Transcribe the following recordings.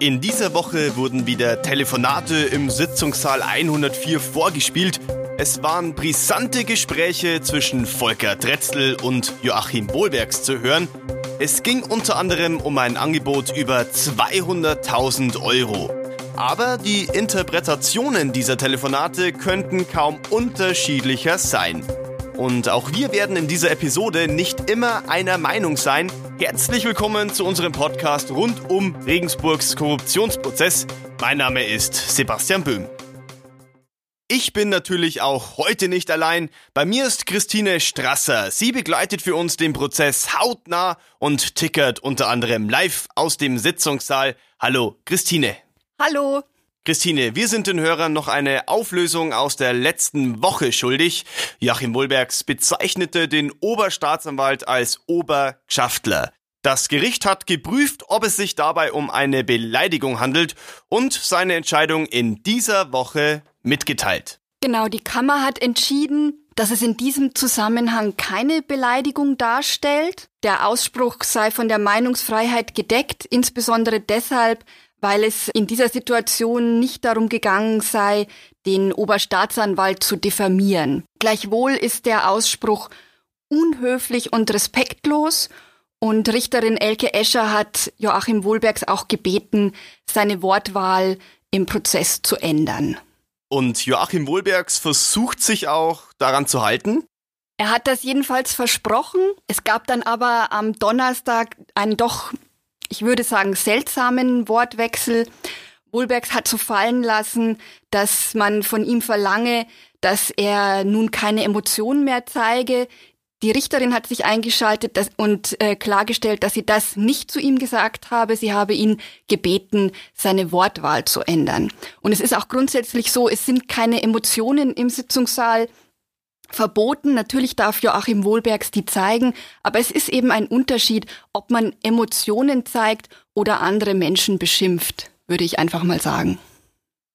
In dieser Woche wurden wieder Telefonate im Sitzungssaal 104 vorgespielt. Es waren brisante Gespräche zwischen Volker Dretzel und Joachim Wohlbergs zu hören. Es ging unter anderem um ein Angebot über 200.000 Euro. Aber die Interpretationen dieser Telefonate könnten kaum unterschiedlicher sein. Und auch wir werden in dieser Episode nicht immer einer Meinung sein. Herzlich willkommen zu unserem Podcast rund um Regensburgs Korruptionsprozess. Mein Name ist Sebastian Böhm. Ich bin natürlich auch heute nicht allein. Bei mir ist Christine Strasser. Sie begleitet für uns den Prozess hautnah und tickert unter anderem live aus dem Sitzungssaal. Hallo, Christine. Hallo. Christine, wir sind den Hörern noch eine Auflösung aus der letzten Woche schuldig. Joachim Wohlbergs bezeichnete den Oberstaatsanwalt als Obergschaftler. Das Gericht hat geprüft, ob es sich dabei um eine Beleidigung handelt und seine Entscheidung in dieser Woche mitgeteilt. Genau, die Kammer hat entschieden, dass es in diesem Zusammenhang keine Beleidigung darstellt. Der Ausspruch sei von der Meinungsfreiheit gedeckt, insbesondere deshalb, weil es in dieser Situation nicht darum gegangen sei, den Oberstaatsanwalt zu diffamieren. Gleichwohl ist der Ausspruch unhöflich und respektlos und Richterin Elke Escher hat Joachim Wohlbergs auch gebeten, seine Wortwahl im Prozess zu ändern. Und Joachim Wohlbergs versucht sich auch daran zu halten? Er hat das jedenfalls versprochen. Es gab dann aber am Donnerstag einen doch ich würde sagen, seltsamen Wortwechsel. Wohlbergs hat so fallen lassen, dass man von ihm verlange, dass er nun keine Emotionen mehr zeige. Die Richterin hat sich eingeschaltet und äh, klargestellt, dass sie das nicht zu ihm gesagt habe. Sie habe ihn gebeten, seine Wortwahl zu ändern. Und es ist auch grundsätzlich so, es sind keine Emotionen im Sitzungssaal verboten. Natürlich darf Joachim Wohlbergs die zeigen, aber es ist eben ein Unterschied, ob man Emotionen zeigt oder andere Menschen beschimpft, würde ich einfach mal sagen.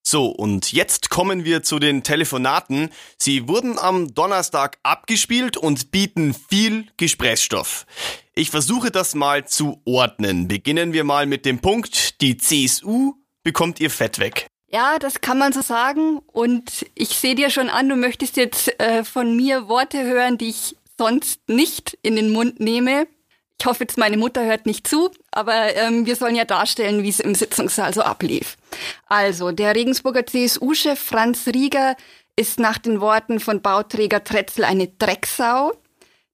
So, und jetzt kommen wir zu den Telefonaten. Sie wurden am Donnerstag abgespielt und bieten viel Gesprächsstoff. Ich versuche das mal zu ordnen. Beginnen wir mal mit dem Punkt, die CSU bekommt ihr Fett weg. Ja, das kann man so sagen. Und ich sehe dir schon an, du möchtest jetzt äh, von mir Worte hören, die ich sonst nicht in den Mund nehme. Ich hoffe jetzt, meine Mutter hört nicht zu, aber ähm, wir sollen ja darstellen, wie es im Sitzungssaal so ablief. Also, der Regensburger CSU-Chef Franz Rieger ist nach den Worten von Bauträger Tretzel eine Drecksau,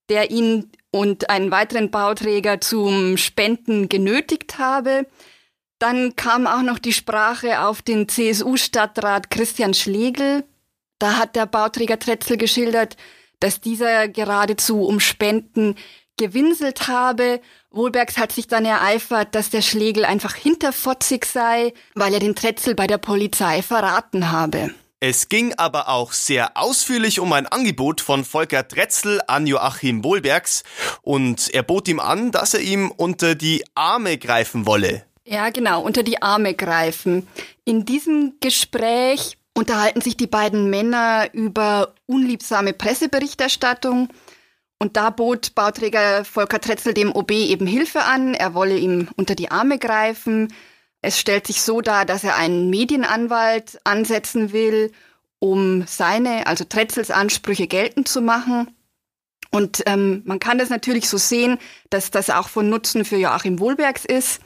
der ihn und einen weiteren Bauträger zum Spenden genötigt habe. Dann kam auch noch die Sprache auf den CSU-Stadtrat Christian Schlegel. Da hat der Bauträger Tretzel geschildert, dass dieser geradezu um Spenden gewinselt habe. Wohlbergs hat sich dann ereifert, dass der Schlegel einfach hinterfotzig sei, weil er den Tretzel bei der Polizei verraten habe. Es ging aber auch sehr ausführlich um ein Angebot von Volker Tretzel an Joachim Wohlbergs und er bot ihm an, dass er ihm unter die Arme greifen wolle. Ja, genau, unter die Arme greifen. In diesem Gespräch unterhalten sich die beiden Männer über unliebsame Presseberichterstattung. Und da bot Bauträger Volker Tretzel dem OB eben Hilfe an. Er wolle ihm unter die Arme greifen. Es stellt sich so dar, dass er einen Medienanwalt ansetzen will, um seine, also Tretzels Ansprüche geltend zu machen. Und ähm, man kann das natürlich so sehen, dass das auch von Nutzen für Joachim Wohlbergs ist.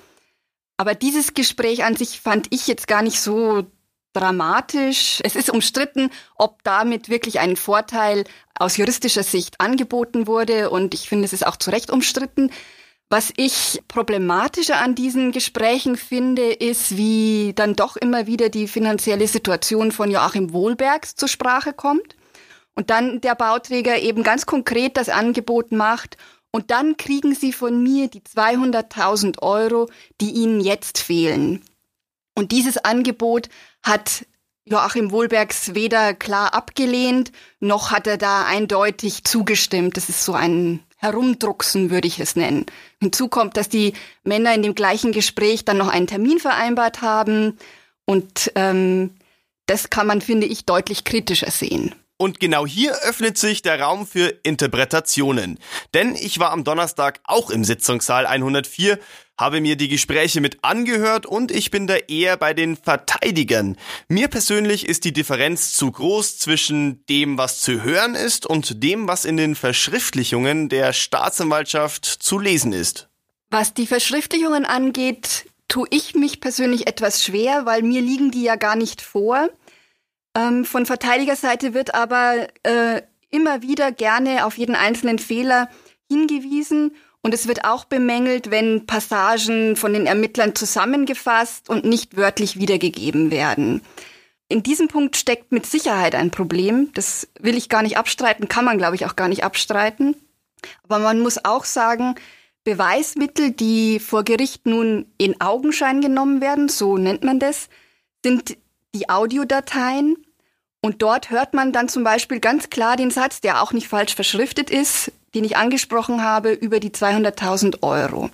Aber dieses Gespräch an sich fand ich jetzt gar nicht so dramatisch. Es ist umstritten, ob damit wirklich ein Vorteil aus juristischer Sicht angeboten wurde und ich finde, es ist auch zu Recht umstritten. Was ich problematischer an diesen Gesprächen finde, ist, wie dann doch immer wieder die finanzielle Situation von Joachim Wohlbergs zur Sprache kommt und dann der Bauträger eben ganz konkret das Angebot macht und dann kriegen Sie von mir die 200.000 Euro, die Ihnen jetzt fehlen. Und dieses Angebot hat Joachim Wohlbergs weder klar abgelehnt, noch hat er da eindeutig zugestimmt. Das ist so ein Herumdrucksen, würde ich es nennen. Hinzu kommt, dass die Männer in dem gleichen Gespräch dann noch einen Termin vereinbart haben. Und ähm, das kann man, finde ich, deutlich kritischer sehen. Und genau hier öffnet sich der Raum für Interpretationen. Denn ich war am Donnerstag auch im Sitzungssaal 104, habe mir die Gespräche mit angehört und ich bin da eher bei den Verteidigern. Mir persönlich ist die Differenz zu groß zwischen dem, was zu hören ist und dem, was in den Verschriftlichungen der Staatsanwaltschaft zu lesen ist. Was die Verschriftlichungen angeht, tue ich mich persönlich etwas schwer, weil mir liegen die ja gar nicht vor. Ähm, von Verteidigerseite wird aber äh, immer wieder gerne auf jeden einzelnen Fehler hingewiesen und es wird auch bemängelt, wenn Passagen von den Ermittlern zusammengefasst und nicht wörtlich wiedergegeben werden. In diesem Punkt steckt mit Sicherheit ein Problem. Das will ich gar nicht abstreiten, kann man, glaube ich, auch gar nicht abstreiten. Aber man muss auch sagen, Beweismittel, die vor Gericht nun in Augenschein genommen werden, so nennt man das, sind die Audiodateien und dort hört man dann zum Beispiel ganz klar den Satz, der auch nicht falsch verschriftet ist, den ich angesprochen habe, über die 200.000 Euro.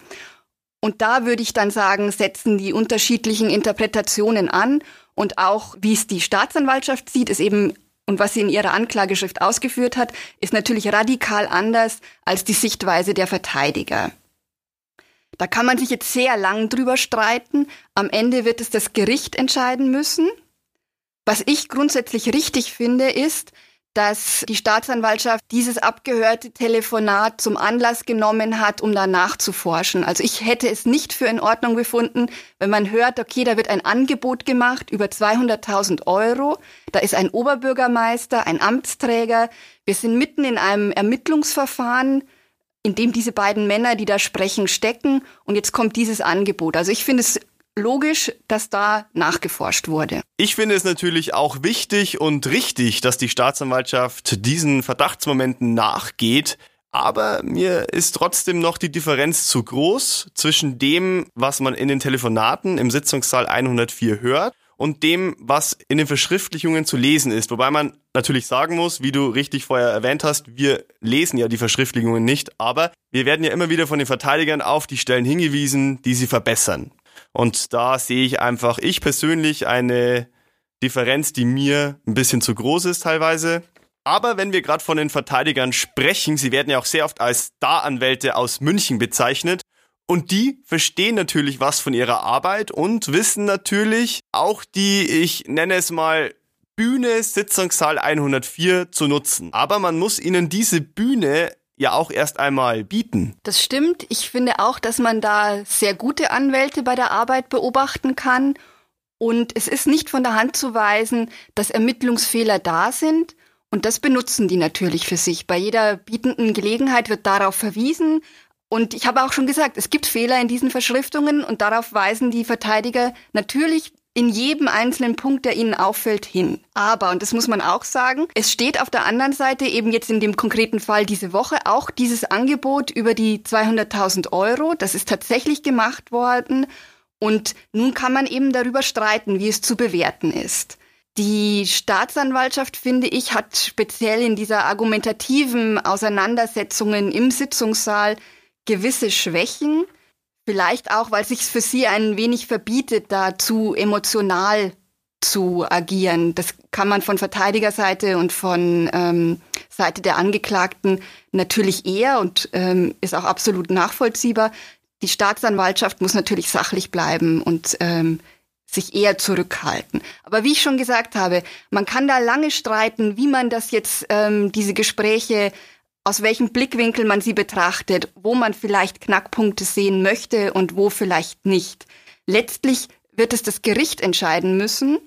Und da würde ich dann sagen, setzen die unterschiedlichen Interpretationen an und auch, wie es die Staatsanwaltschaft sieht, ist eben und was sie in ihrer Anklageschrift ausgeführt hat, ist natürlich radikal anders als die Sichtweise der Verteidiger. Da kann man sich jetzt sehr lang drüber streiten. Am Ende wird es das Gericht entscheiden müssen. Was ich grundsätzlich richtig finde, ist, dass die Staatsanwaltschaft dieses abgehörte Telefonat zum Anlass genommen hat, um danach zu forschen. Also ich hätte es nicht für in Ordnung gefunden, wenn man hört, okay, da wird ein Angebot gemacht über 200.000 Euro, da ist ein Oberbürgermeister, ein Amtsträger, wir sind mitten in einem Ermittlungsverfahren, in dem diese beiden Männer, die da sprechen, stecken und jetzt kommt dieses Angebot. Also ich finde es logisch, dass da nachgeforscht wurde. Ich finde es natürlich auch wichtig und richtig, dass die Staatsanwaltschaft diesen Verdachtsmomenten nachgeht. Aber mir ist trotzdem noch die Differenz zu groß zwischen dem, was man in den Telefonaten im Sitzungssaal 104 hört und dem, was in den Verschriftlichungen zu lesen ist. Wobei man natürlich sagen muss, wie du richtig vorher erwähnt hast, wir lesen ja die Verschriftlichungen nicht, aber wir werden ja immer wieder von den Verteidigern auf die Stellen hingewiesen, die sie verbessern. Und da sehe ich einfach, ich persönlich, eine Differenz, die mir ein bisschen zu groß ist teilweise. Aber wenn wir gerade von den Verteidigern sprechen, sie werden ja auch sehr oft als Star-Anwälte aus München bezeichnet. Und die verstehen natürlich was von ihrer Arbeit und wissen natürlich auch die, ich nenne es mal, Bühne Sitzungssaal 104 zu nutzen. Aber man muss ihnen diese Bühne ja auch erst einmal bieten. Das stimmt. Ich finde auch, dass man da sehr gute Anwälte bei der Arbeit beobachten kann. Und es ist nicht von der Hand zu weisen, dass Ermittlungsfehler da sind. Und das benutzen die natürlich für sich. Bei jeder bietenden Gelegenheit wird darauf verwiesen. Und ich habe auch schon gesagt, es gibt Fehler in diesen Verschriftungen und darauf weisen die Verteidiger natürlich in jedem einzelnen Punkt, der Ihnen auffällt, hin. Aber, und das muss man auch sagen, es steht auf der anderen Seite eben jetzt in dem konkreten Fall diese Woche auch dieses Angebot über die 200.000 Euro. Das ist tatsächlich gemacht worden. Und nun kann man eben darüber streiten, wie es zu bewerten ist. Die Staatsanwaltschaft, finde ich, hat speziell in dieser argumentativen Auseinandersetzungen im Sitzungssaal gewisse Schwächen. Vielleicht auch, weil sich für sie ein wenig verbietet, da zu emotional zu agieren. Das kann man von Verteidigerseite und von ähm, Seite der Angeklagten natürlich eher und ähm, ist auch absolut nachvollziehbar. Die Staatsanwaltschaft muss natürlich sachlich bleiben und ähm, sich eher zurückhalten. Aber wie ich schon gesagt habe, man kann da lange streiten, wie man das jetzt, ähm, diese Gespräche aus welchem Blickwinkel man sie betrachtet, wo man vielleicht Knackpunkte sehen möchte und wo vielleicht nicht. Letztlich wird es das Gericht entscheiden müssen.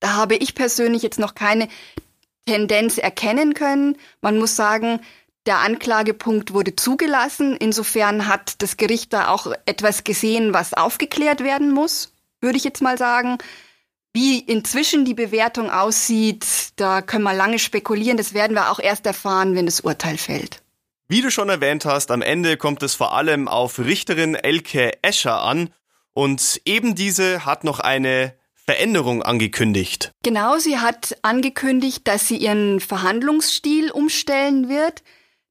Da habe ich persönlich jetzt noch keine Tendenz erkennen können. Man muss sagen, der Anklagepunkt wurde zugelassen. Insofern hat das Gericht da auch etwas gesehen, was aufgeklärt werden muss, würde ich jetzt mal sagen. Wie inzwischen die Bewertung aussieht, da können wir lange spekulieren. Das werden wir auch erst erfahren, wenn das Urteil fällt. Wie du schon erwähnt hast, am Ende kommt es vor allem auf Richterin Elke Escher an und eben diese hat noch eine Veränderung angekündigt. Genau, sie hat angekündigt, dass sie ihren Verhandlungsstil umstellen wird.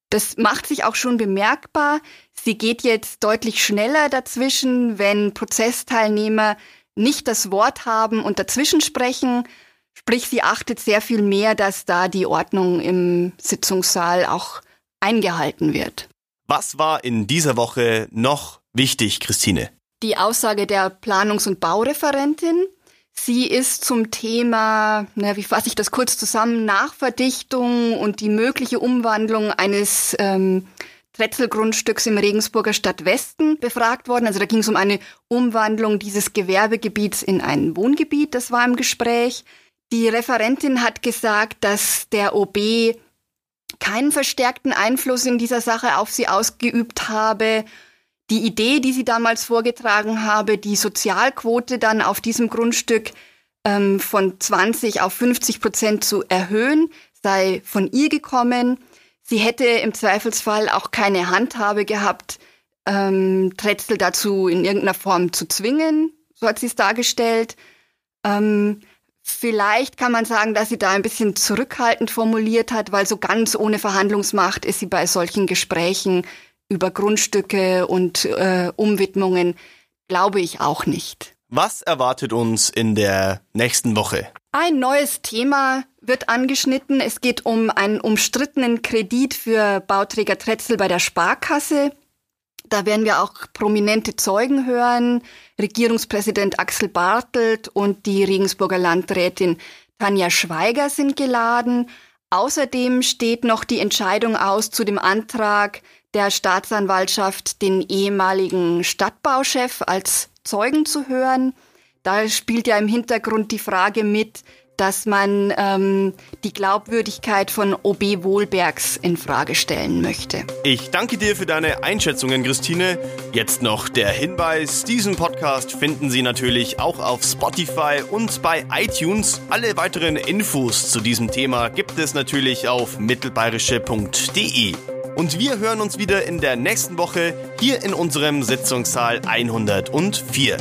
Das macht sich auch schon bemerkbar. Sie geht jetzt deutlich schneller dazwischen, wenn Prozessteilnehmer nicht das Wort haben und dazwischen sprechen. Sprich, sie achtet sehr viel mehr, dass da die Ordnung im Sitzungssaal auch eingehalten wird. Was war in dieser Woche noch wichtig, Christine? Die Aussage der Planungs- und Baureferentin. Sie ist zum Thema, na, wie fasse ich das kurz zusammen, Nachverdichtung und die mögliche Umwandlung eines ähm, Tretzelgrundstücks im Regensburger Stadtwesten befragt worden. Also da ging es um eine Umwandlung dieses Gewerbegebiets in ein Wohngebiet. Das war im Gespräch. Die Referentin hat gesagt, dass der OB keinen verstärkten Einfluss in dieser Sache auf sie ausgeübt habe. Die Idee, die sie damals vorgetragen habe, die Sozialquote dann auf diesem Grundstück ähm, von 20 auf 50 Prozent zu erhöhen, sei von ihr gekommen. Sie hätte im Zweifelsfall auch keine Handhabe gehabt, ähm, Tretzel dazu in irgendeiner Form zu zwingen, so hat sie es dargestellt. Ähm, vielleicht kann man sagen, dass sie da ein bisschen zurückhaltend formuliert hat, weil so ganz ohne Verhandlungsmacht ist sie bei solchen Gesprächen über Grundstücke und äh, Umwidmungen, glaube ich auch nicht. Was erwartet uns in der nächsten Woche? Ein neues Thema wird angeschnitten. Es geht um einen umstrittenen Kredit für Bauträger Tretzel bei der Sparkasse. Da werden wir auch prominente Zeugen hören. Regierungspräsident Axel Bartelt und die Regensburger Landrätin Tanja Schweiger sind geladen. Außerdem steht noch die Entscheidung aus zu dem Antrag der Staatsanwaltschaft, den ehemaligen Stadtbauchef als Zeugen zu hören. Da spielt ja im Hintergrund die Frage mit, dass man ähm, die Glaubwürdigkeit von OB Wohlbergs in Frage stellen möchte. Ich danke dir für deine Einschätzungen, Christine. Jetzt noch der Hinweis: Diesen Podcast finden Sie natürlich auch auf Spotify und bei iTunes. Alle weiteren Infos zu diesem Thema gibt es natürlich auf mittelbayerische.de. Und wir hören uns wieder in der nächsten Woche hier in unserem Sitzungssaal 104.